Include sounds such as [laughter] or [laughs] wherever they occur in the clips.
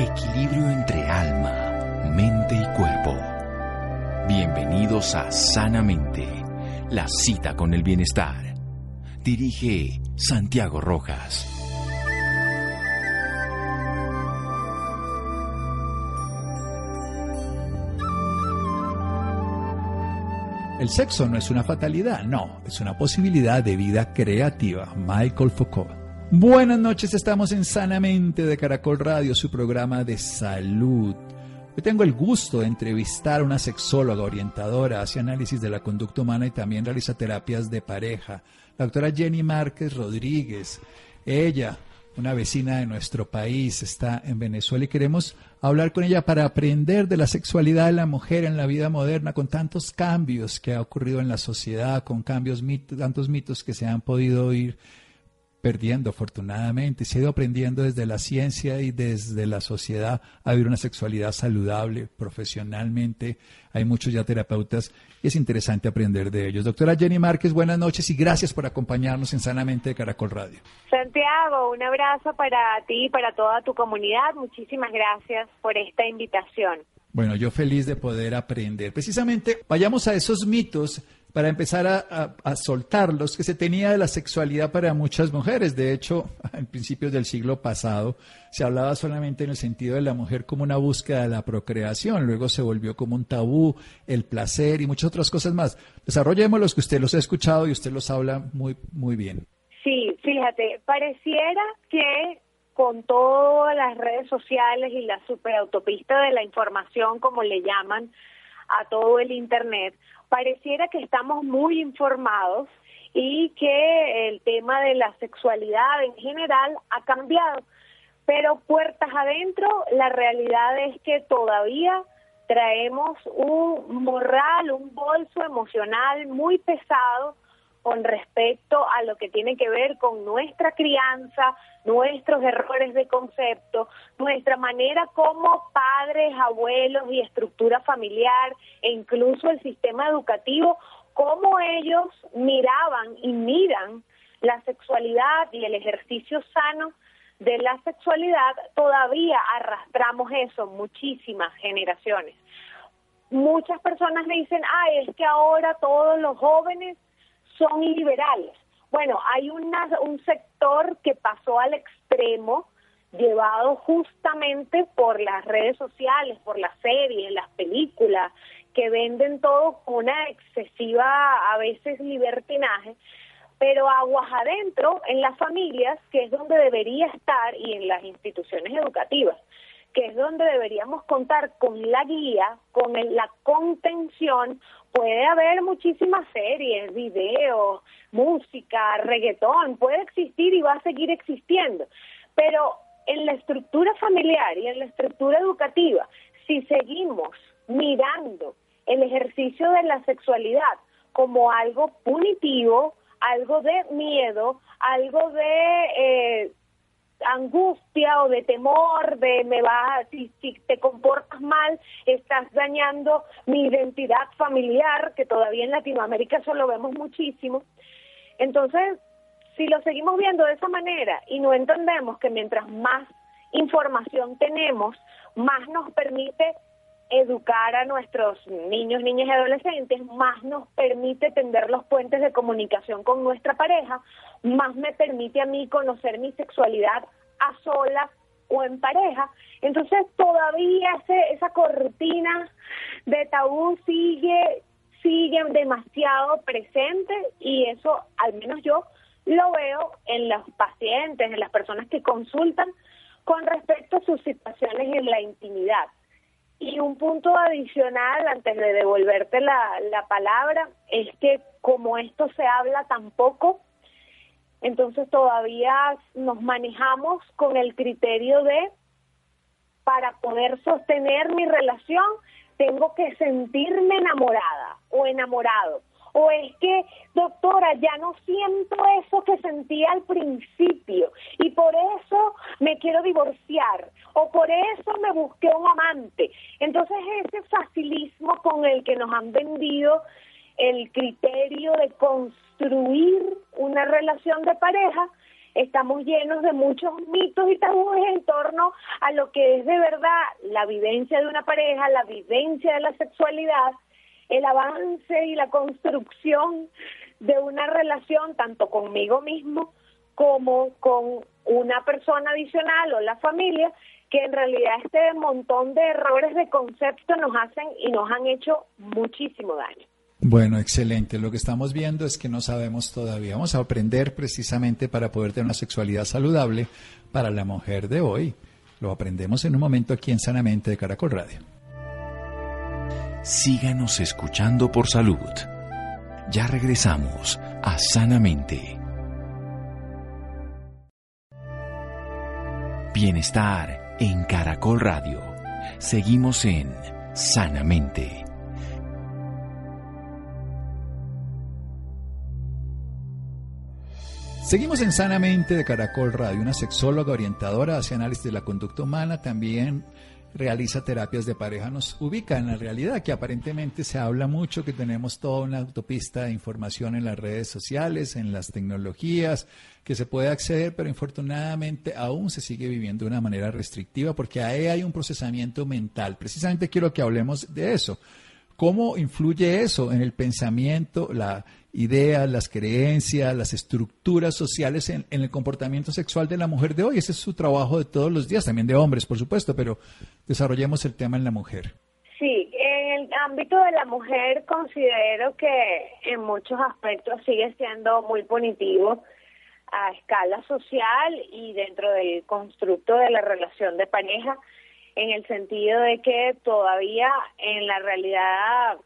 Equilibrio entre alma, mente y cuerpo. Bienvenidos a Sanamente, la cita con el bienestar. Dirige Santiago Rojas. El sexo no es una fatalidad, no, es una posibilidad de vida creativa. Michael Foucault. Buenas noches, estamos en Sanamente de Caracol Radio, su programa de salud. Hoy tengo el gusto de entrevistar a una sexóloga orientadora hacia análisis de la conducta humana y también realiza terapias de pareja, la doctora Jenny Márquez Rodríguez. Ella, una vecina de nuestro país, está en Venezuela y queremos hablar con ella para aprender de la sexualidad de la mujer en la vida moderna, con tantos cambios que ha ocurrido en la sociedad, con cambios, tantos mitos que se han podido ir perdiendo afortunadamente, se ha ido aprendiendo desde la ciencia y desde la sociedad a vivir una sexualidad saludable profesionalmente. Hay muchos ya terapeutas y es interesante aprender de ellos. Doctora Jenny Márquez, buenas noches y gracias por acompañarnos en Sanamente de Caracol Radio. Santiago, un abrazo para ti y para toda tu comunidad. Muchísimas gracias por esta invitación. Bueno, yo feliz de poder aprender. Precisamente, vayamos a esos mitos para empezar a, soltar los que se tenía de la sexualidad para muchas mujeres. De hecho, [laughs] en principios del siglo pasado se hablaba solamente en el sentido de la mujer como una búsqueda de la procreación, luego se volvió como un tabú, el placer y muchas otras cosas más. Desarrollemos los que usted los ha escuchado y usted los habla muy, muy bien. Sí, fíjate, pareciera que con todas las redes sociales y la superautopista de la información, como le llaman, a todo el Internet, pareciera que estamos muy informados y que el tema de la sexualidad en general ha cambiado. Pero puertas adentro, la realidad es que todavía traemos un morral, un bolso emocional muy pesado con respecto a lo que tiene que ver con nuestra crianza, nuestros errores de concepto, nuestra manera como padres, abuelos y estructura familiar e incluso el sistema educativo, cómo ellos miraban y miran la sexualidad y el ejercicio sano de la sexualidad, todavía arrastramos eso muchísimas generaciones. Muchas personas me dicen, ah, es que ahora todos los jóvenes son liberales. Bueno, hay una, un sector que pasó al extremo, llevado justamente por las redes sociales, por las series, las películas, que venden todo con una excesiva, a veces, libertinaje, pero aguas adentro, en las familias, que es donde debería estar, y en las instituciones educativas que es donde deberíamos contar con la guía, con la contención, puede haber muchísimas series, videos, música, reggaetón, puede existir y va a seguir existiendo, pero en la estructura familiar y en la estructura educativa, si seguimos mirando el ejercicio de la sexualidad como algo punitivo, algo de miedo, algo de eh, angustia o de temor de me va si, si te comportas mal estás dañando mi identidad familiar que todavía en Latinoamérica eso lo vemos muchísimo. Entonces si lo seguimos viendo de esa manera y no entendemos que mientras más información tenemos más nos permite educar a nuestros niños, niñas y adolescentes, más nos permite tender los puentes de comunicación con nuestra pareja, más me permite a mí conocer mi sexualidad a solas o en pareja. Entonces todavía ese, esa cortina de tabú sigue, sigue demasiado presente y eso al menos yo lo veo en los pacientes, en las personas que consultan con respecto a sus situaciones en la intimidad. Y un punto adicional, antes de devolverte la, la palabra, es que como esto se habla tan poco, entonces todavía nos manejamos con el criterio de, para poder sostener mi relación, tengo que sentirme enamorada o enamorado. O es que, doctora, ya no siento eso que sentía al principio y por eso me quiero divorciar o por eso me busqué un amante. Entonces ese facilismo con el que nos han vendido el criterio de construir una relación de pareja estamos llenos de muchos mitos y tabúes en torno a lo que es de verdad la vivencia de una pareja, la vivencia de la sexualidad, el avance y la construcción de una relación tanto conmigo mismo como con una persona adicional o la familia, que en realidad este montón de errores de concepto nos hacen y nos han hecho muchísimo daño. Bueno, excelente. Lo que estamos viendo es que no sabemos todavía. Vamos a aprender precisamente para poder tener una sexualidad saludable para la mujer de hoy. Lo aprendemos en un momento aquí en Sanamente de Caracol Radio. Síganos escuchando por salud. Ya regresamos a Sanamente. Bienestar en Caracol Radio. Seguimos en Sanamente. Seguimos en Sanamente de Caracol Radio, una sexóloga orientadora hacia análisis de la conducta humana, también realiza terapias de pareja, nos ubica en la realidad que aparentemente se habla mucho, que tenemos toda una autopista de información en las redes sociales, en las tecnologías, que se puede acceder, pero infortunadamente aún se sigue viviendo de una manera restrictiva porque ahí hay un procesamiento mental. Precisamente quiero que hablemos de eso. ¿Cómo influye eso en el pensamiento, la ideas, las creencias, las estructuras sociales en, el comportamiento sexual de la mujer de hoy. Ese es su trabajo de todos los días, también de hombres, por supuesto, pero desarrollemos el tema en la mujer. Sí, en el ámbito de la mujer considero que en muchos aspectos sigue siendo muy punitivo a escala social y dentro del constructo de la relación de pareja, en el sentido de que todavía en la realidad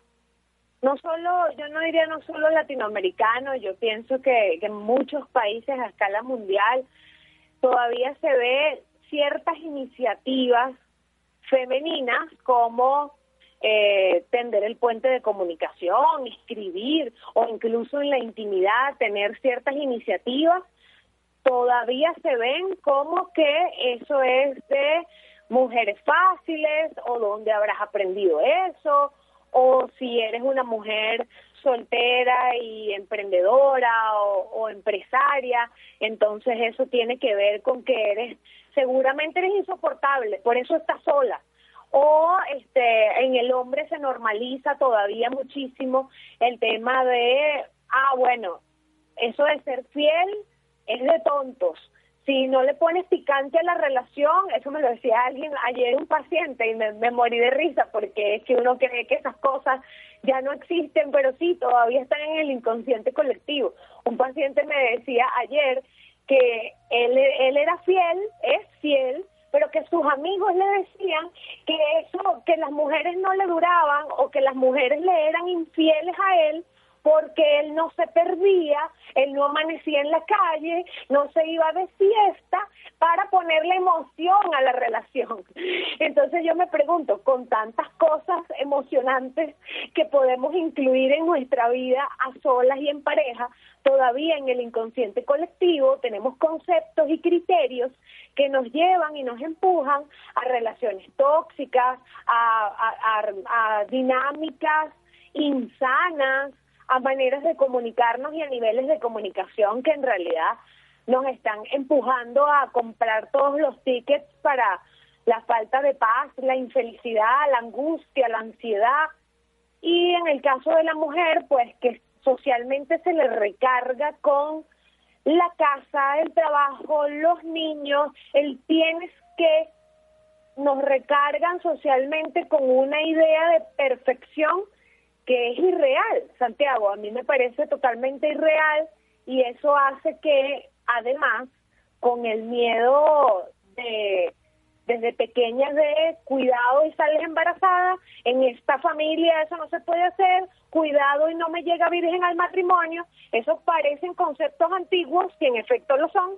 no solo, yo no diría no solo latinoamericano, yo pienso que, en muchos países a escala mundial todavía se ve ciertas iniciativas femeninas como eh, tender el puente de comunicación, escribir o incluso en la intimidad tener ciertas iniciativas, todavía se ven como que eso es de mujeres fáciles o donde habrás aprendido eso o si eres una mujer soltera y emprendedora o, empresaria, entonces eso tiene que ver con que eres, seguramente eres insoportable, por eso estás sola. O este, en el hombre se normaliza todavía muchísimo el tema de, ah, bueno, eso de ser fiel es de tontos si no le pones picante a la relación, eso me lo decía alguien ayer, un paciente, y me, morí de risa porque es que uno cree que esas cosas ya no existen, pero sí, todavía están en el inconsciente colectivo. Un paciente me decía ayer que él, él era fiel, es fiel, pero que sus amigos le decían que eso, que las mujeres no le duraban o que las mujeres le eran infieles a él porque él no se perdía, él no amanecía en la calle, no se iba de fiesta para ponerle emoción a la relación. Entonces yo me pregunto, con tantas cosas emocionantes que podemos incluir en nuestra vida a solas y en pareja, todavía en el inconsciente colectivo tenemos conceptos y criterios que nos llevan y nos empujan a relaciones tóxicas, a, a dinámicas insanas, a maneras de comunicarnos y a niveles de comunicación que en realidad nos están empujando a comprar todos los tickets para la falta de paz, la infelicidad, la angustia, la ansiedad. Y en el caso de la mujer, pues que socialmente se le recarga con la casa, el trabajo, los niños, el tienes que nos recargan socialmente con una idea de perfección que es irreal, Santiago, a mí me parece totalmente irreal y eso hace que además con el miedo de desde pequeñas de cuidado y sales embarazada, en esta familia eso no se puede hacer, cuidado y no me llega virgen al matrimonio, esos parecen conceptos antiguos, que en efecto lo son,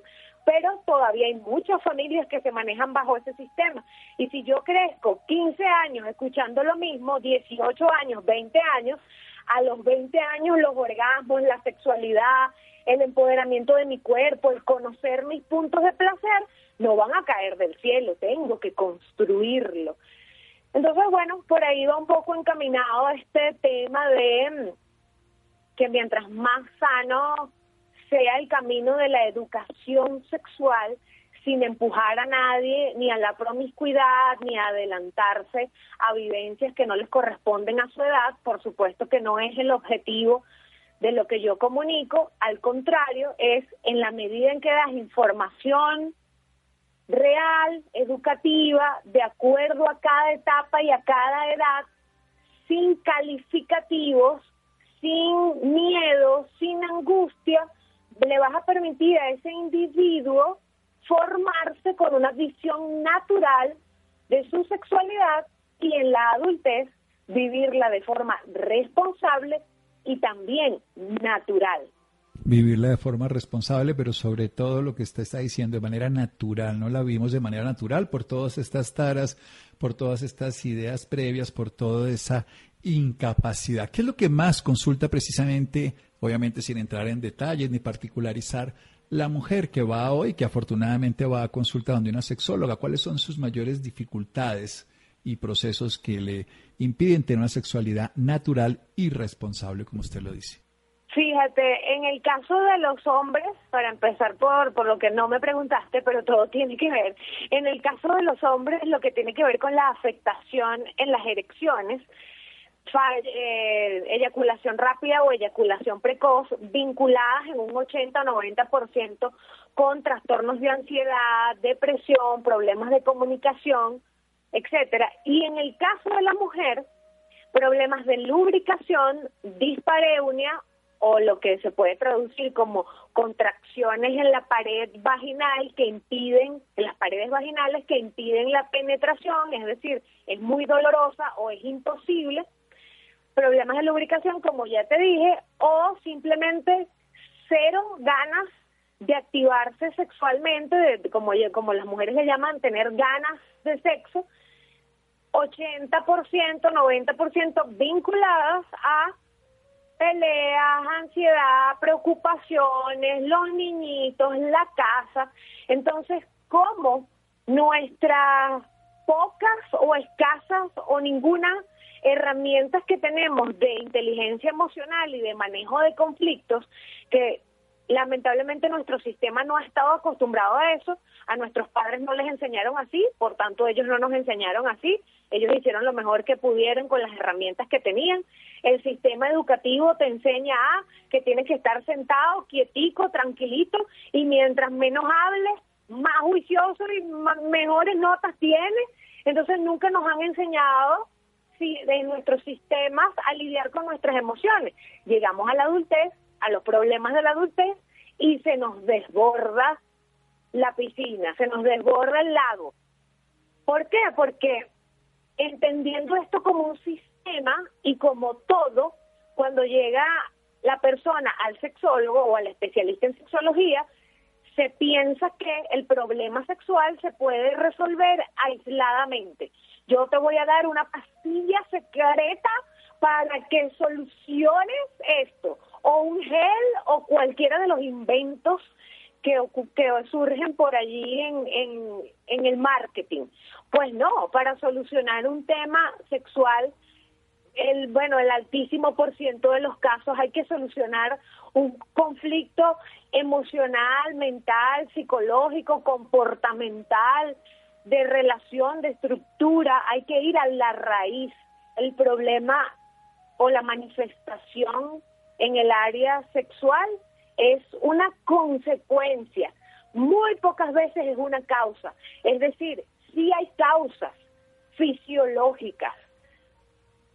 pero todavía hay muchas familias que se manejan bajo ese sistema. Y si yo crezco 15 años escuchando lo mismo, 18 años, 20 años, a los 20 años los orgasmos, la sexualidad, el empoderamiento de mi cuerpo, el conocer mis puntos de placer, no van a caer del cielo, tengo que construirlo. Entonces, bueno, por ahí va un poco encaminado este tema de que mientras más sano sea el camino de la educación sexual sin empujar a nadie ni a la promiscuidad ni a adelantarse a vivencias que no les corresponden a su edad. Por supuesto que no es el objetivo de lo que yo comunico, al contrario, es en la medida en que das información real, educativa, de acuerdo a cada etapa y a cada edad, sin calificativos, sin miedo, sin angustia, le vas a permitir a ese individuo formarse con una visión natural de su sexualidad y en la adultez vivirla de forma responsable y también natural. Vivirla de forma responsable, pero sobre todo lo que usted está diciendo de manera natural, no la vimos de manera natural por todas estas taras, por todas estas ideas previas, por toda esa incapacidad. ¿Qué es lo que más consulta precisamente, obviamente sin entrar en detalles ni particularizar, la mujer que va hoy, que afortunadamente va a consulta donde una sexóloga? ¿Cuáles son sus mayores dificultades y procesos que le impiden tener una sexualidad natural y responsable, como usted lo dice? Fíjate, en el caso de los hombres, para empezar por, por lo que no me preguntaste, pero todo [laughs] tiene que ver, en el caso de los hombres, lo que tiene que ver con la afectación en las erecciones, eh, eyaculación rápida o eyaculación precoz, vinculadas en un 80 o 90% con trastornos de ansiedad, depresión, problemas de comunicación, etcétera. Y en el caso de la mujer, problemas de lubricación, dispareunia o lo que se puede traducir como contracciones en la pared vaginal que impiden, en las paredes vaginales que impiden la penetración, es decir, es muy dolorosa o es imposible, problemas de lubricación, como ya te dije, o simplemente cero ganas de activarse sexualmente, de, como, como las mujeres le llaman, tener ganas de sexo, 80%, 90% vinculadas a peleas, ansiedad, preocupaciones, los niñitos, la casa. Entonces, ¿cómo nuestras pocas o escasas o ninguna herramientas que tenemos de inteligencia emocional y de manejo de conflictos que lamentablemente nuestro sistema no ha estado acostumbrado a eso, a nuestros padres no les enseñaron así, por tanto ellos no nos enseñaron así, ellos hicieron lo mejor que pudieron con las herramientas que tenían. El sistema educativo te enseña a que tienes que estar sentado, quietico, tranquilito, y mientras menos hables, más juicioso y mejores notas tienes. Entonces nunca nos han enseñado de nuestros sistemas a lidiar con nuestras emociones. Llegamos a la adultez, a los problemas de la adultez, y se nos desborda la piscina, se nos desborda el lago. ¿Por qué? Porque entendiendo esto como un sistema y como todo, cuando llega la persona al sexólogo o al especialista en sexología, se piensa que el problema sexual se puede resolver aisladamente. Yo te voy a dar una pastilla secreta para que soluciones esto, o un gel o cualquiera de los inventos que, surgen por allí en, en, en el marketing. Pues no, para solucionar un tema sexual, el bueno, el altísimo por ciento de los casos hay que solucionar un conflicto emocional, mental, psicológico, comportamental, de relación, de estructura, hay que ir a la raíz. El problema o la manifestación en el área sexual es una consecuencia, muy pocas veces es una causa. Es decir, sí hay causas fisiológicas.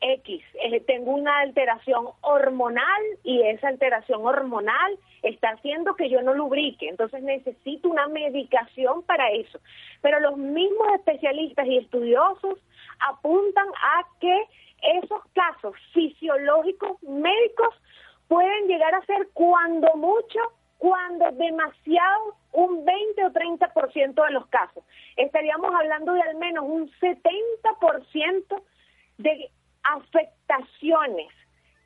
X, eh, tengo una alteración hormonal y esa alteración hormonal está haciendo que yo no lubrique, entonces necesito una medicación para eso. Pero los mismos especialistas y estudiosos apuntan a que esos casos fisiológicos médicos pueden llegar a ser cuando mucho, cuando demasiado, un 20 o 30% de los casos. Estaríamos hablando de al menos un 70% de afectaciones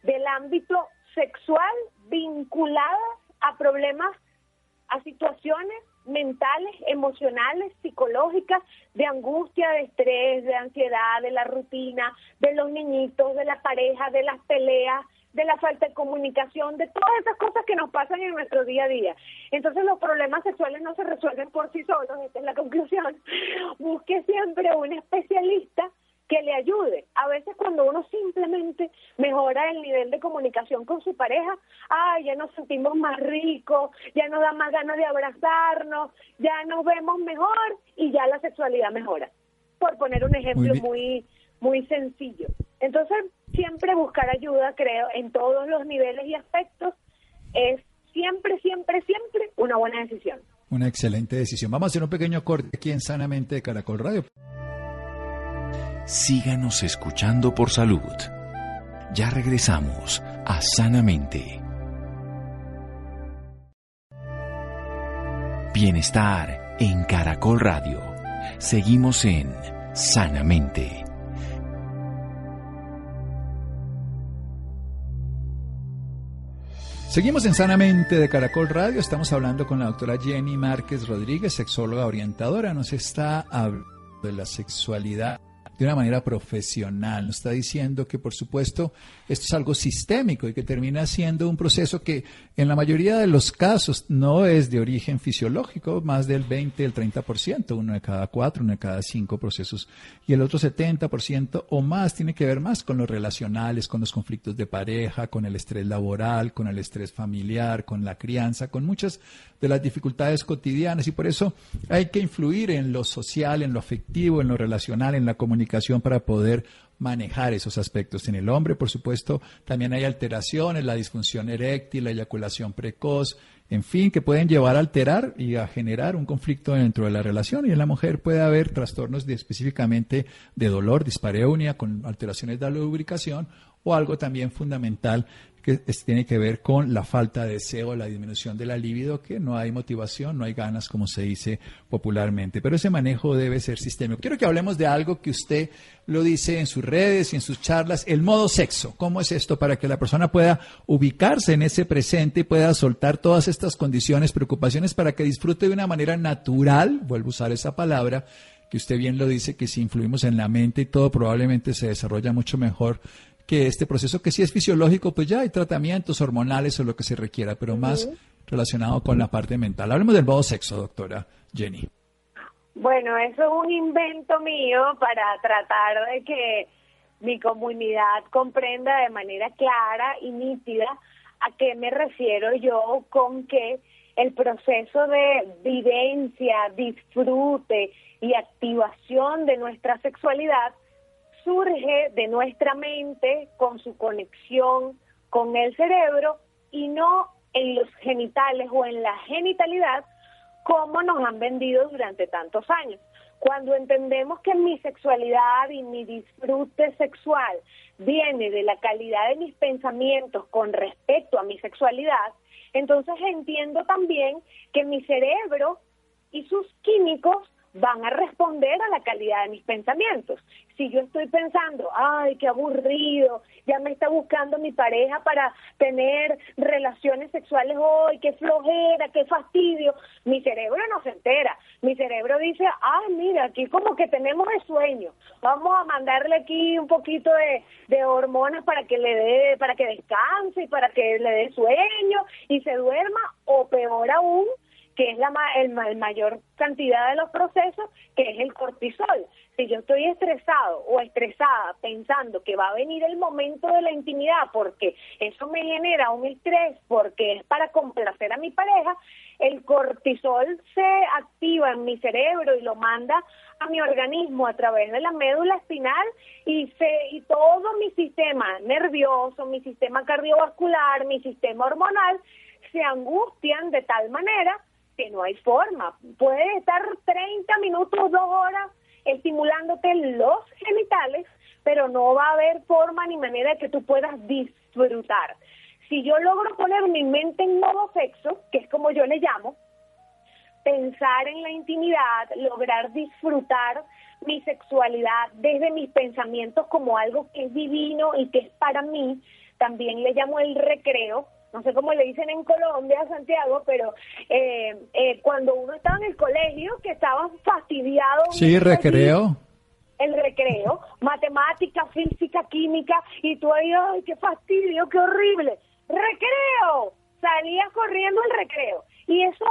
del ámbito sexual vinculadas a problemas, a situaciones mentales, emocionales, psicológicas, de angustia, de estrés, de ansiedad, de la rutina, de los niñitos, de la pareja, de las peleas, de la falta de comunicación, de todas esas cosas que nos pasan en nuestro día a día. Entonces los problemas sexuales no se resuelven por sí solos, esta es la [laughs] conclusión. Busque siempre un especialista que le ayude. A veces cuando uno simplemente mejora el nivel de comunicación con su pareja, ay, ya nos sentimos más ricos, ya nos da más ganas de abrazarnos, ya nos vemos mejor y ya la sexualidad mejora. Por poner un ejemplo muy muy sencillo. Entonces, siempre buscar ayuda, creo, en todos los niveles y aspectos es siempre, siempre, siempre una buena decisión. Una excelente decisión. Vamos a hacer un pequeño corte aquí en Sanamente de Caracol Radio. Síganos escuchando por salud. Ya regresamos a Sanamente. Bienestar en Caracol Radio. Seguimos en Sanamente. Seguimos en Sanamente de Caracol Radio. Estamos hablando con la doctora Jenny Márquez Rodríguez, sexóloga orientadora. Nos está hablando de la sexualidad de una manera profesional. Nos está diciendo que, por supuesto, esto es algo sistémico y que termina siendo un proceso que en la mayoría de los casos no es de origen fisiológico, más del 20, el 30%, uno de cada cuatro, uno de cada cinco procesos, y el otro 70% o más tiene que ver más con los relacionales, con los conflictos de pareja, con el estrés laboral, con el estrés familiar, con la crianza, con muchas de las dificultades cotidianas y por eso hay que influir en lo social, en lo afectivo, en lo relacional, en la comunicación para poder manejar esos aspectos. En el hombre, por supuesto, también hay alteraciones, la disfunción eréctil, la eyaculación precoz, en fin, que pueden llevar a alterar y a generar un conflicto dentro de la relación. Y en la mujer puede haber trastornos específicamente de dolor, dispareunia, con alteraciones de la lubricación, o algo también fundamental que tiene que ver con la falta de deseo, la disminución de la libido, que no hay motivación, no hay ganas, como se dice popularmente. Pero ese manejo debe ser sistémico. Quiero que hablemos de algo que usted lo dice en sus redes y en sus charlas, el modo sexo. ¿Cómo es esto para que la persona pueda ubicarse en ese presente y pueda soltar todas estas condiciones, preocupaciones, para que disfrute de una manera natural, vuelvo a usar esa palabra, que usted bien lo dice, que si influimos en la mente y todo probablemente se desarrolla mucho mejor que este proceso, que si es fisiológico, pues ya hay tratamientos hormonales o lo que se requiera, pero más relacionado con la parte mental. Hablemos del modo sexo, doctora Jenny. Bueno, eso es un invento mío para tratar de que mi comunidad comprenda de manera clara y nítida a qué me refiero yo con que el proceso de vivencia, disfrute y activación de nuestra sexualidad surge de nuestra mente con su conexión con el cerebro y no en los genitales o en la genitalidad como nos han vendido durante tantos años. Cuando entendemos que mi sexualidad y mi disfrute sexual viene de la calidad de mis pensamientos con respecto a mi sexualidad, entonces entiendo también que mi cerebro y sus químicos van a responder a la calidad de mis pensamientos. Si yo estoy pensando, ay, qué aburrido, ya me está buscando mi pareja para tener relaciones sexuales hoy, qué flojera, qué fastidio, mi cerebro no se entera. Mi cerebro dice, ay, mira, aquí como que tenemos el sueño, vamos a mandarle aquí un poquito de, de hormonas para que le dé, para que descanse y para que le dé sueño y se duerma, o peor aún, que es la el, mayor cantidad de los procesos, que es el cortisol. Si yo estoy estresado o estresada pensando que va a venir el momento de la intimidad porque eso me genera un estrés porque es para complacer a mi pareja, el cortisol se activa en mi cerebro y lo manda a mi organismo a través de la médula espinal y se y todo mi sistema nervioso, mi sistema cardiovascular, mi sistema hormonal se angustian de tal manera que no hay forma. Puedes estar 30 minutos, dos horas estimulándote los genitales, pero no va a haber forma ni manera de que tú puedas disfrutar. Si yo logro poner mi mente en modo sexo, que es como yo le llamo, pensar en la intimidad, lograr disfrutar mi sexualidad desde mis pensamientos como algo que es divino y que es para mí, también le llamo el recreo, no sé cómo le dicen en Colombia, Santiago, pero eh, eh, cuando uno estaba en el colegio, que estaba fastidiado. Sí, recreo. el recreo, matemática, física, química, y tú ahí, ay, qué fastidio, qué horrible. ¡Recreo! Salías corriendo el recreo. Y esos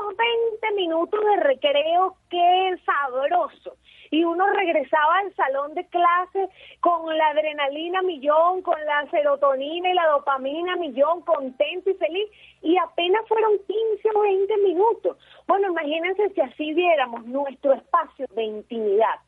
20 minutos de recreo, qué sabroso y uno regresaba al salón de clase con la adrenalina millón, con la serotonina y la dopamina millón, contento y feliz, y apenas fueron 15 o 20 minutos. Bueno, imagínense si así viéramos nuestro espacio de intimidad.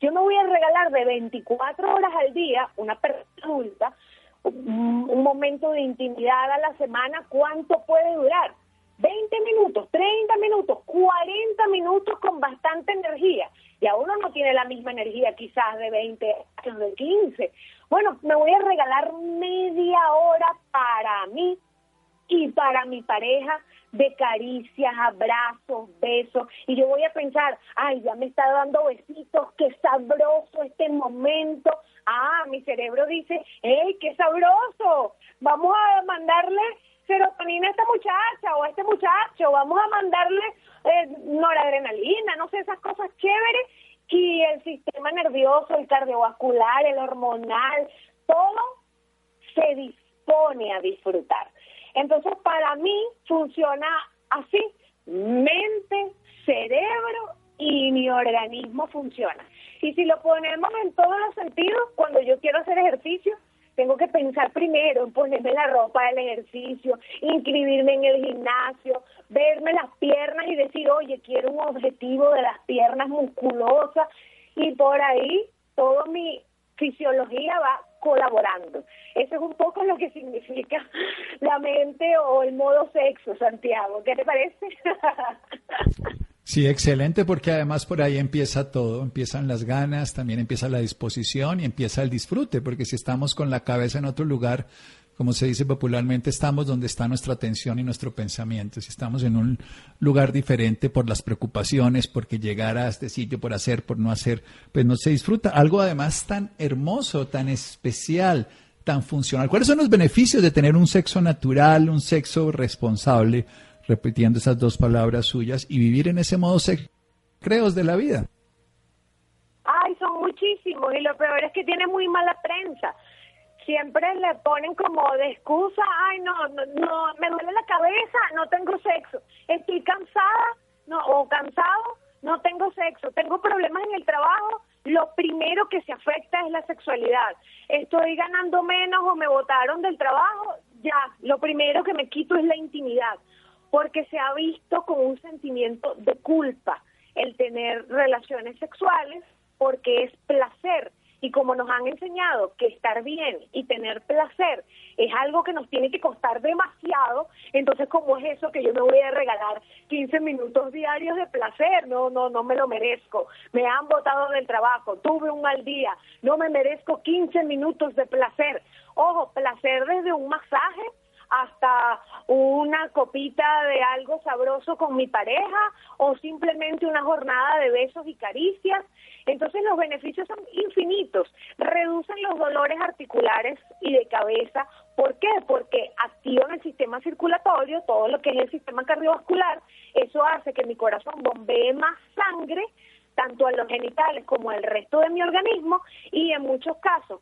Yo me voy a regalar de 24 horas al día, una persona un momento de intimidad a la semana, ¿cuánto puede durar? 20 minutos, 30 minutos, 40 minutos con bastante energía. Y a uno no tiene la misma energía quizás de 20 años, de 15. Bueno, me voy a regalar media hora para mí y para mi pareja de caricias, abrazos, besos. Y yo voy a pensar, ay, ya me está dando besitos, qué sabroso este momento. Ah, mi cerebro dice, hey, qué sabroso. Vamos a mandarle serotonina a esta muchacha o a este muchacho, vamos a mandarle eh, noradrenalina, no sé, esas cosas chéveres y el sistema nervioso, el cardiovascular, el hormonal, todo se dispone a disfrutar. Entonces, para mí funciona así, mente, cerebro y mi organismo funciona. Y si lo ponemos en todos los sentidos, cuando yo quiero hacer ejercicio, tengo que pensar primero en ponerme la ropa del ejercicio, inscribirme en el gimnasio, verme las piernas y decir, oye, quiero un objetivo de las piernas musculosas y por ahí toda mi fisiología va colaborando. Eso es un poco lo que significa la mente o el modo sexo, Santiago. ¿Qué te parece? [laughs] Sí, excelente, porque además por ahí empieza todo, empiezan las ganas, también empieza la disposición y empieza el disfrute, porque si estamos con la cabeza en otro lugar, como se dice popularmente, estamos donde está nuestra atención y nuestro pensamiento. Si estamos en un lugar diferente por las preocupaciones, porque llegar a este sitio, por hacer, por no hacer, pues no se disfruta. Algo además tan hermoso, tan especial, tan funcional. ¿Cuáles son los beneficios de tener un sexo natural, un sexo responsable? Repitiendo esas dos palabras suyas y vivir en ese modo creos de la vida. Ay, son muchísimos y lo peor es que tiene muy mala prensa. Siempre le ponen como de excusa, ay, no, no, no, me duele la cabeza, no tengo sexo, estoy cansada, no, o cansado, no tengo sexo, tengo problemas en el trabajo, lo primero que se afecta es la sexualidad. Estoy ganando menos o me botaron del trabajo, ya, lo primero que me quito es la intimidad porque se ha visto como un sentimiento de culpa el tener relaciones sexuales porque es placer. Y como nos han enseñado que estar bien y tener placer es algo que nos tiene que costar demasiado, entonces como es eso que yo me voy a regalar 15 minutos diarios de placer, no, no, no me lo merezco, me han botado del trabajo, tuve un mal día, no me merezco 15 minutos de placer, ojo, placer desde un masaje hasta una copita de algo sabroso con mi pareja o simplemente una jornada de besos y caricias. Entonces los beneficios son infinitos. Reducen los dolores articulares y de cabeza. ¿Por qué? Porque activan el sistema circulatorio, todo lo que es el sistema cardiovascular. Eso hace que mi corazón bombee más sangre tanto a los genitales como al resto de mi organismo y en muchos casos,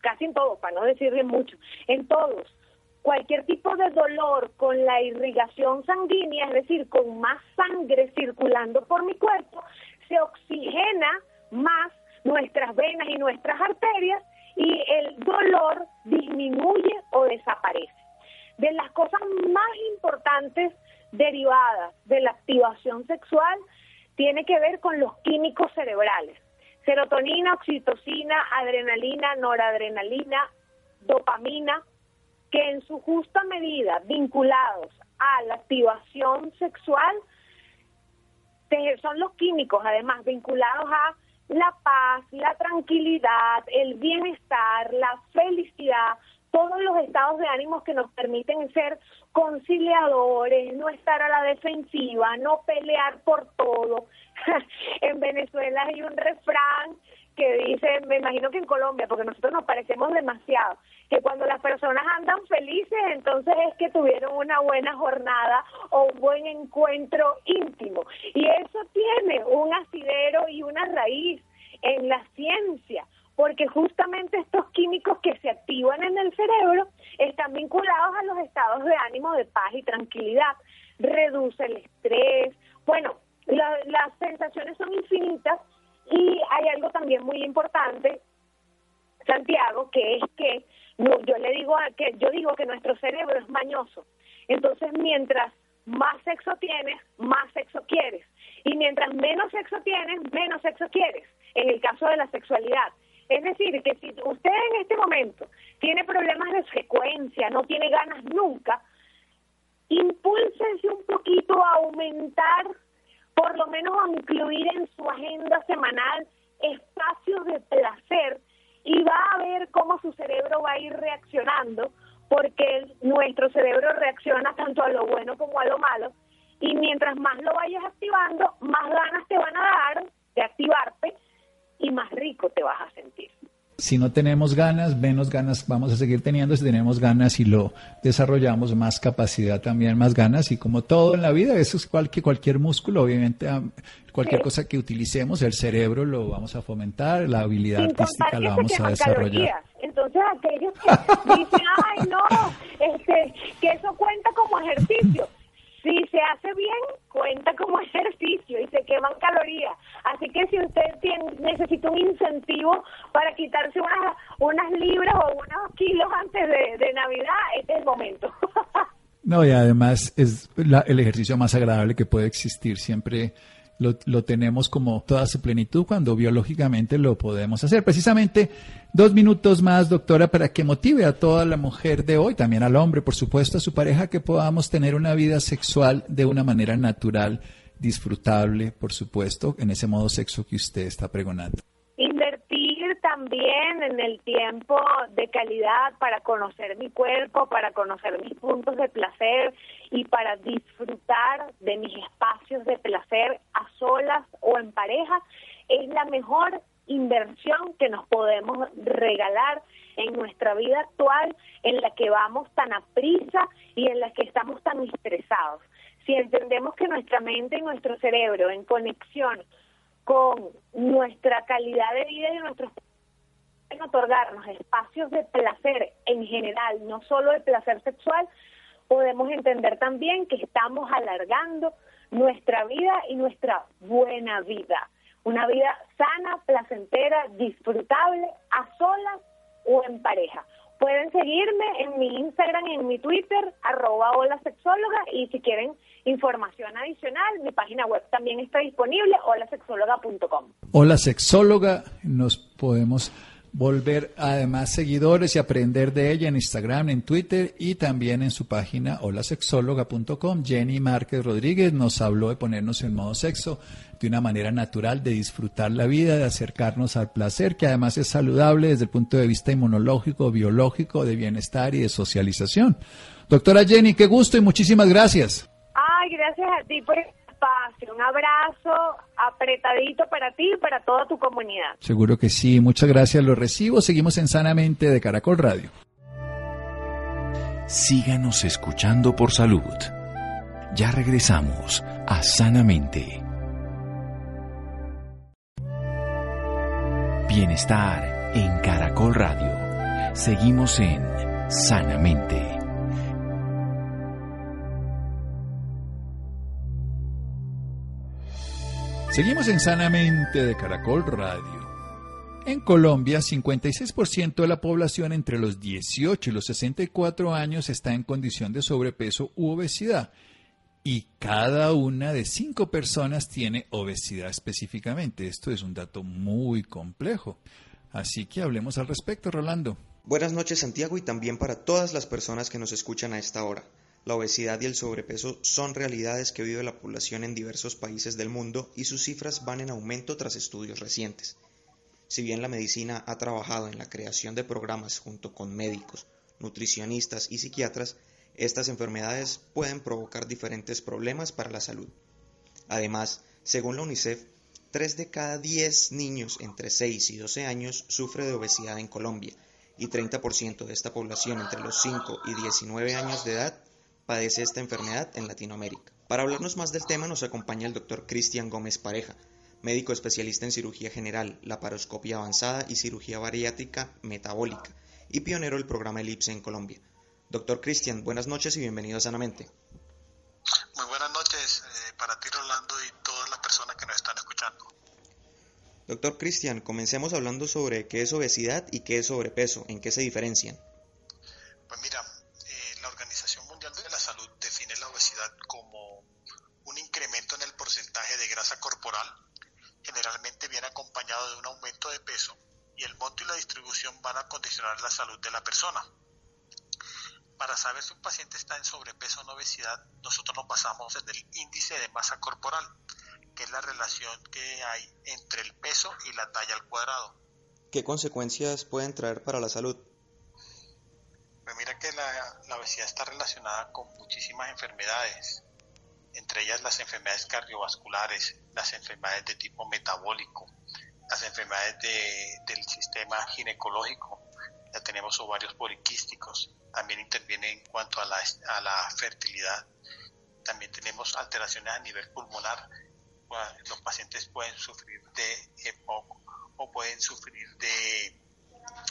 casi en todos, para no decir en muchos, en todos, cualquier tipo de dolor con la irrigación sanguínea, es decir, con más sangre circulando por mi cuerpo, se oxigena más nuestras venas y nuestras arterias y el dolor disminuye o desaparece. De las cosas más importantes derivadas de la activación sexual tiene que ver con los químicos cerebrales. Serotonina, oxitocina, adrenalina, noradrenalina, dopamina, que en su justa medida vinculados a la activación sexual son los químicos además vinculados a la paz, la tranquilidad, el bienestar, la felicidad, todos los estados de ánimo que nos permiten ser conciliadores, no estar a la defensiva, no pelear por todo, [laughs] en Venezuela hay un refrán que dice, me imagino que en Colombia, porque nosotros nos parecemos demasiado, que cuando las personas andan felices, entonces es que tuvieron una buena jornada o un buen encuentro íntimo. Y eso tiene un asidero y una raíz en la ciencia, porque justamente estos químicos que se activan en el cerebro están vinculados a los estados de ánimo de paz y tranquilidad. Reduce el estrés. Bueno, las sensaciones son infinitas y hay algo también muy importante, Santiago, que es que yo le digo a, que yo digo que nuestro cerebro es mañoso. Entonces, mientras más sexo tienes, más sexo quieres. Y mientras menos sexo tienes, menos sexo quieres. En el caso de la sexualidad. Es decir, que si usted en este momento tiene problemas de frecuencia, no tiene ganas nunca, impúlsense un poquito a aumentar, por lo menos incluir en su agenda semanal espacios de placer y va a ver cómo su cerebro va a ir reaccionando, porque nuestro cerebro reacciona tanto a lo bueno como a lo malo, y mientras más lo vayas activando, más ganas te van a dar de activarte y más rico te vas a sentir. Si no tenemos ganas, menos ganas vamos a seguir teniendo. Si tenemos ganas y lo desarrollamos, más capacidad también, más ganas. Y como todo en la vida, eso es igual que cualquier músculo, obviamente, cualquier cosa que utilicemos, el cerebro lo vamos a fomentar, la habilidad artística la vamos a desarrollar. Entonces, aquellos que dicen, ay, no, este, que eso cuenta como ejercicio si se hace bien, cuenta como [laughs] ejercicio y se queman calorías. Así que si usted tiene, necesita un incentivo para quitarse unas, unas libras o unos kilos antes de, Navidad, este es el momento. [laughs] no, y además es el ejercicio más agradable que puede existir. Siempre lo, lo, tenemos como toda su plenitud cuando biológicamente lo podemos hacer. Precisamente dos minutos más, doctora, para que motive a toda la mujer de hoy, también al hombre, por supuesto, a su pareja, que podamos tener una vida sexual de una manera natural, disfrutable, por supuesto, en ese modo sexo que usted está pregonando también en el tiempo de calidad para conocer mi cuerpo, para conocer mis puntos de placer y para disfrutar de mis espacios de placer a solas o en pareja, es la mejor inversión que nos podemos regalar en nuestra vida actual en la que vamos tan a prisa y en la que estamos tan estresados. Si entendemos que nuestra mente y nuestro cerebro en conexión con nuestra calidad de vida y nuestros en otorgarnos espacios de placer en general, no solo de placer sexual, podemos entender también que estamos alargando nuestra vida y nuestra buena vida. Una vida sana, placentera, disfrutable, a solas o en pareja. Pueden seguirme en mi Instagram y en mi Twitter, arroba hola sexóloga, y si quieren información adicional, mi página web también está disponible, holasexóloga.com. Hola sexóloga, nos podemos volver además seguidores y aprender de ella en Instagram, en Twitter y también en su página holasexóloga.com. Jenny Márquez Rodríguez nos habló de ponernos en modo sexo de una manera natural, de disfrutar la vida, de acercarnos al placer, que además es saludable desde el punto de vista inmunológico, biológico, de bienestar y de socialización. Doctora Jenny, qué gusto y muchísimas gracias. Ay, gracias a ti por un abrazo apretadito para ti y para toda tu comunidad. Seguro que sí. Muchas gracias. Lo recibo. Seguimos en Sanamente de Caracol Radio. Síganos escuchando por salud. Ya regresamos a Sanamente. Bienestar en Caracol Radio. Seguimos en Sanamente. Seguimos en Sanamente de Caracol Radio. En Colombia, 56% de la población entre los 18 y los 64 años está en condición de sobrepeso u obesidad y cada una de cinco personas tiene obesidad específicamente. Esto es un dato muy complejo. Así que hablemos al respecto, Rolando. Buenas noches, Santiago, y también para todas las personas que nos escuchan a esta hora. La obesidad y el sobrepeso son realidades que vive la población en diversos países del mundo y sus cifras van en aumento tras estudios recientes. Si bien la medicina ha trabajado en la creación de programas junto con médicos, nutricionistas y psiquiatras, estas enfermedades pueden provocar diferentes problemas para la salud. Además, según la UNICEF, 3 de cada 10 niños entre 6 y 12 años sufre de obesidad en Colombia y 30% de esta población entre los 5 y 19 años de edad padece esta enfermedad en Latinoamérica. Para hablarnos más del tema nos acompaña el doctor Cristian Gómez Pareja, médico especialista en cirugía general, laparoscopia avanzada y cirugía bariátrica metabólica y pionero del programa Elipse en Colombia. Doctor Cristian, buenas noches y bienvenido a Sanamente. Muy buenas noches eh, para ti, Rolando, y todas las personas que nos están escuchando. Doctor Cristian, comencemos hablando sobre qué es obesidad y qué es sobrepeso, en qué se diferencian. Pues mira, eh, la Organización Mundial de la Salud define la obesidad como un incremento en el porcentaje de grasa corporal, generalmente viene acompañado de un aumento de peso, y el monto y la distribución van a condicionar la salud de la persona. Para saber si un paciente está en sobrepeso o en obesidad, nosotros nos basamos en el índice de masa corporal, que es la relación que hay entre el peso y la talla al cuadrado. ¿Qué consecuencias pueden traer para la salud? Pues mira que la, la obesidad está relacionada con muchísimas enfermedades, entre ellas las enfermedades cardiovasculares, las enfermedades de tipo metabólico, las enfermedades de, del sistema ginecológico, ya tenemos ovarios poliquísticos, también interviene en cuanto a la, a la fertilidad, también tenemos alteraciones a nivel pulmonar, los pacientes pueden sufrir de EPOC o pueden sufrir de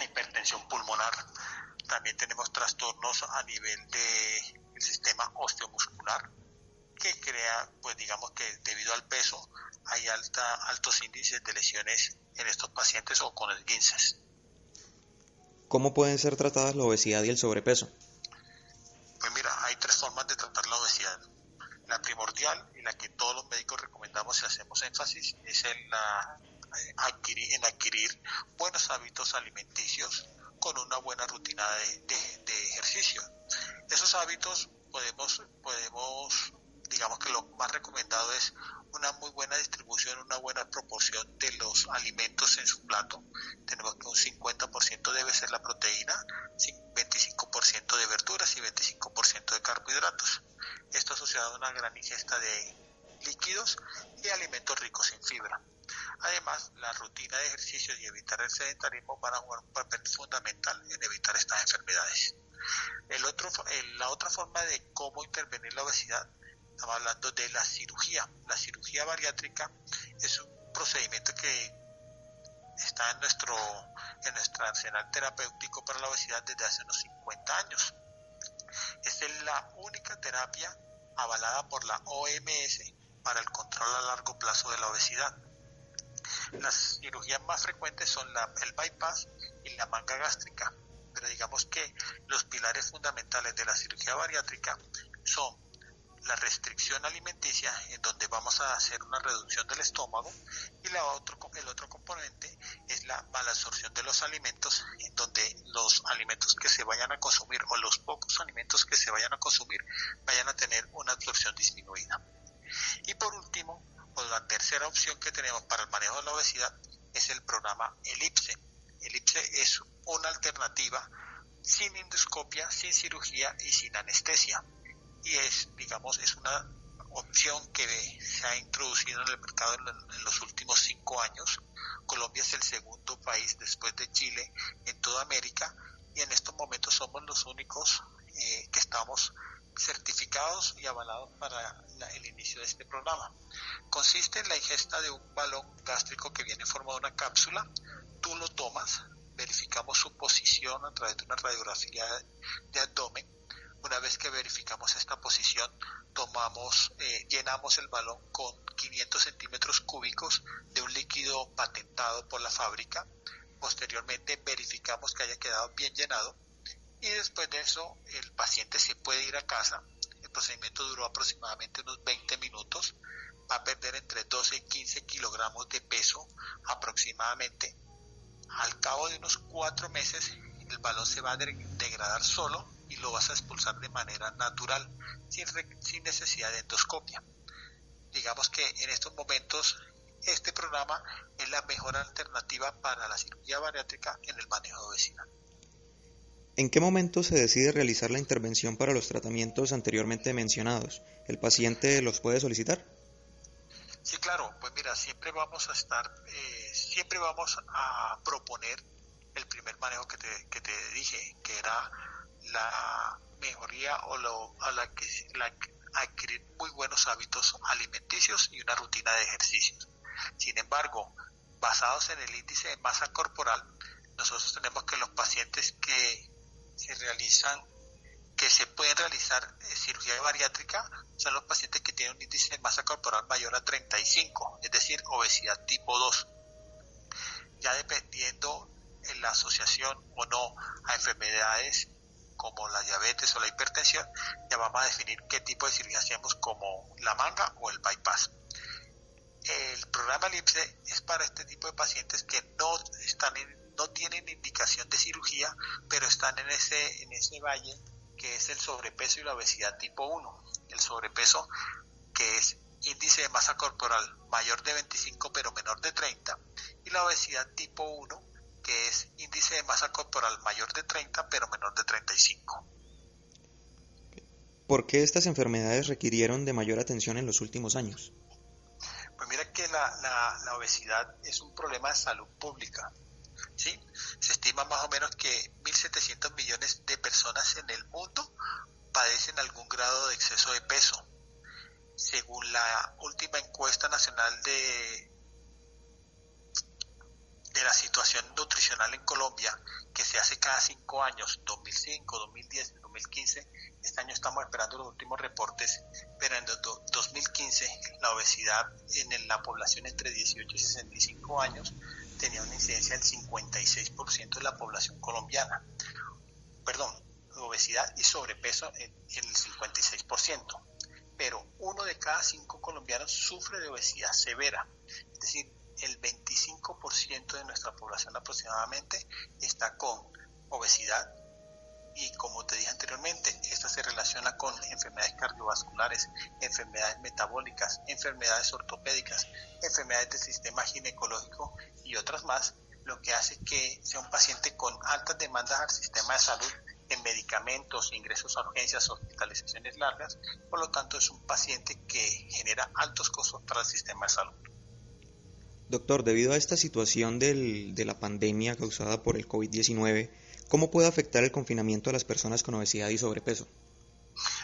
hipertensión pulmonar, también tenemos trastornos a nivel del de sistema osteomuscular, que crea, pues digamos que debido al peso hay alta, altos índices de lesiones en estos pacientes o con esguinces. ¿Cómo pueden ser tratadas la obesidad y el sobrepeso? Pues mira, hay tres formas de tratar la obesidad. La primordial y la que todos los médicos recomendamos y hacemos énfasis es en, la, adquirir, en adquirir buenos hábitos alimenticios con una buena rutina de, de, de ejercicio. Esos hábitos podemos, podemos digamos que lo más recomendado es una muy buena distribución, una buena proporción de los alimentos en su plato. Tenemos que un 50% debe ser la proteína, 25% de verduras y 25% de carbohidratos. Esto asociado a una gran ingesta de líquidos y alimentos ricos en fibra. Además, la rutina de ejercicios y evitar el sedentarismo van a jugar un papel fundamental en evitar estas enfermedades. El otro, la otra forma de cómo intervenir la obesidad Estamos hablando de la cirugía. La cirugía bariátrica es un procedimiento que está en nuestro, en nuestro arsenal terapéutico para la obesidad desde hace unos 50 años. Es la única terapia avalada por la OMS para el control a largo plazo de la obesidad. Las cirugías más frecuentes son el bypass y la manga gástrica, pero digamos que los pilares fundamentales de la cirugía bariátrica son la restricción alimenticia, en donde vamos a hacer una reducción del estómago, y la otro, el otro componente es la mala absorción de los alimentos, en donde los alimentos que se vayan a consumir o los pocos alimentos que se vayan a consumir vayan a tener una absorción disminuida. Y por último, la tercera opción que tenemos para el manejo de la obesidad es el programa ELIPSE. ELIPSE es una alternativa sin endoscopia, sin cirugía y sin anestesia y es, digamos, es una opción que se ha introducido en el mercado en, los últimos cinco años. Colombia es el segundo país después de Chile en toda América y en estos momentos somos los únicos eh, que estamos certificados y avalados para el inicio de este programa. Consiste en la ingesta de un balón gástrico que viene formado una cápsula, tú lo tomas, verificamos su posición a través de una radiografía de abdomen, una vez que verificamos esta posición, tomamos, eh, llenamos el balón con 500 centímetros cúbicos de un líquido patentado por la fábrica. Posteriormente verificamos que haya quedado bien llenado y después de eso el paciente se puede ir a casa. El procedimiento duró aproximadamente unos 20 minutos. Va a perder entre 12 y 15 kilogramos de peso aproximadamente. Al cabo de unos cuatro meses el balón se va a degradar solo y lo vas a expulsar de manera natural, sin, sin necesidad de endoscopia. Digamos que en estos momentos este programa es la mejor alternativa para la cirugía bariátrica en el manejo de obesidad. ¿En qué momento se decide realizar la intervención para los tratamientos anteriormente mencionados? ¿El paciente los puede solicitar? Sí, claro, pues mira, siempre vamos a estar, eh, siempre vamos a proponer el primer manejo que te, dije, que era la mejoría o a la que la, adquirir muy buenos hábitos alimenticios y una rutina de ejercicios. Sin embargo, basados en el índice de masa corporal, nosotros tenemos que los pacientes que se realizan, que se pueden realizar eh, cirugía bariátrica, son los pacientes que tienen un índice de masa corporal mayor a 35, es decir, obesidad tipo 2. Ya dependiendo en la asociación o no a enfermedades como la diabetes o la hipertensión, ya vamos a definir qué tipo de cirugía hacemos como la manga o el bypass. El programa LIPSE es para este tipo de pacientes que no están no tienen indicación de cirugía, pero están en ese en ese valle que es el sobrepeso y la obesidad tipo 1. El sobrepeso que es índice de masa corporal mayor de 25 pero menor de 30 y la obesidad tipo 1 que es índice de masa corporal mayor de 30 pero menor de 35. ¿Por qué estas enfermedades requirieron de mayor atención en los últimos años? Pues mira que la, la, obesidad es un problema de salud pública. ¿Sí? Se estima más o menos que 1.700 millones de personas en el mundo padecen algún grado de exceso de peso. Según la última encuesta nacional de de la situación nutricional en Colombia, que se hace cada cinco años, 2005, 2010 y 2015. Este año estamos esperando los últimos reportes, pero en 2015 la obesidad en la población entre 18 y 65 años tenía una incidencia del 56% de la población colombiana. Perdón, obesidad y sobrepeso en, el 56%. Pero uno de cada cinco colombianos sufre de obesidad severa. Es decir, el 25% de nuestra población aproximadamente está con obesidad y como te dije anteriormente, esta se relaciona con enfermedades cardiovasculares, enfermedades metabólicas, enfermedades ortopédicas, enfermedades del sistema ginecológico y otras más, lo que hace que sea un paciente con altas demandas al sistema de salud en medicamentos, ingresos a urgencias, hospitalizaciones largas, por lo tanto es un paciente que genera altos costos para el sistema de salud. Doctor, debido a esta situación del, de la pandemia causada por el COVID-19, ¿cómo puede afectar el confinamiento a las personas con obesidad y sobrepeso?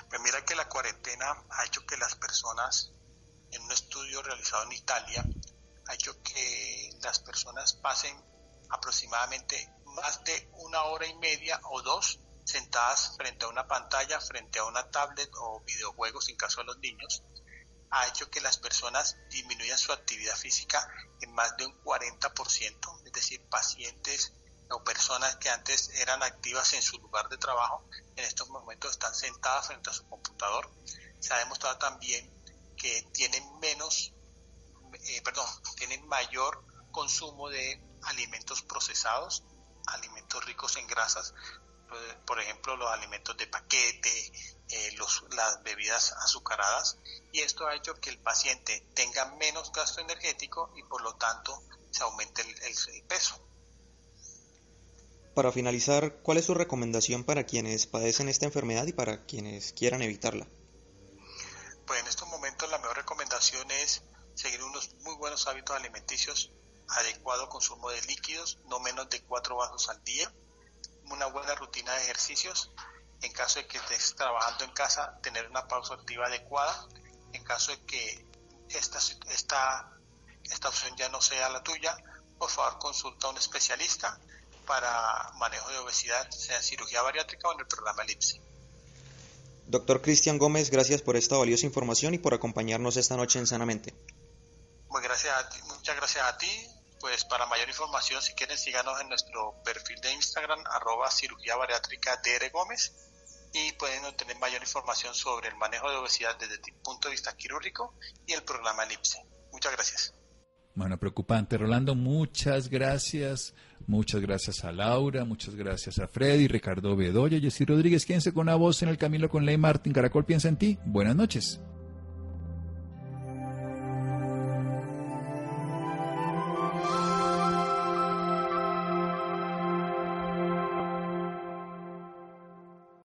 Pues mira que la cuarentena ha hecho que las personas, en un estudio realizado en Italia, ha hecho que las personas pasen aproximadamente más de una hora y media o dos sentadas frente a una pantalla, frente a una tablet o videojuegos en caso de los niños, ha hecho que las personas disminuyan su actividad física en más de un 40%, es decir, pacientes o personas que antes eran activas en su lugar de trabajo, en estos momentos están sentadas frente a su computador. Se ha demostrado también que tienen menos, eh, perdón, tienen mayor consumo de alimentos procesados, alimentos ricos en grasas, por ejemplo, los alimentos de paquete, eh, las bebidas azucaradas y esto ha hecho que el paciente tenga menos gasto energético y por lo tanto se aumente el, peso. Para finalizar, ¿cuál es su recomendación para quienes padecen esta enfermedad y para quienes quieran evitarla? Pues en estos momentos la mejor recomendación es seguir unos muy buenos hábitos alimenticios, adecuado consumo de líquidos, no menos de cuatro vasos al día, una buena rutina de ejercicios en caso de que estés trabajando en casa, tener una pausa activa adecuada. En caso de que esta, esta, esta opción ya no sea la tuya, por favor consulta a un especialista para manejo de obesidad, sea en cirugía bariátrica o en el programa ELIPSE. Doctor Cristian Gómez, gracias por esta valiosa información y por acompañarnos esta noche en Sanamente. Muy gracias muchas gracias a ti. Pues para mayor información, si quieren, síganos en nuestro perfil de Instagram, arroba cirugía bariátrica DR Gómez y pueden obtener mayor información sobre el manejo de obesidad desde el punto de vista quirúrgico y el programa ELIPSE. Muchas gracias. Bueno, preocupante. Rolando, muchas gracias. Muchas gracias a Laura, muchas gracias a Freddy, Ricardo Bedoya, Jessy Rodríguez. Quédense con una voz en el camino con Ley Martín. Caracol piensa en ti. Buenas noches.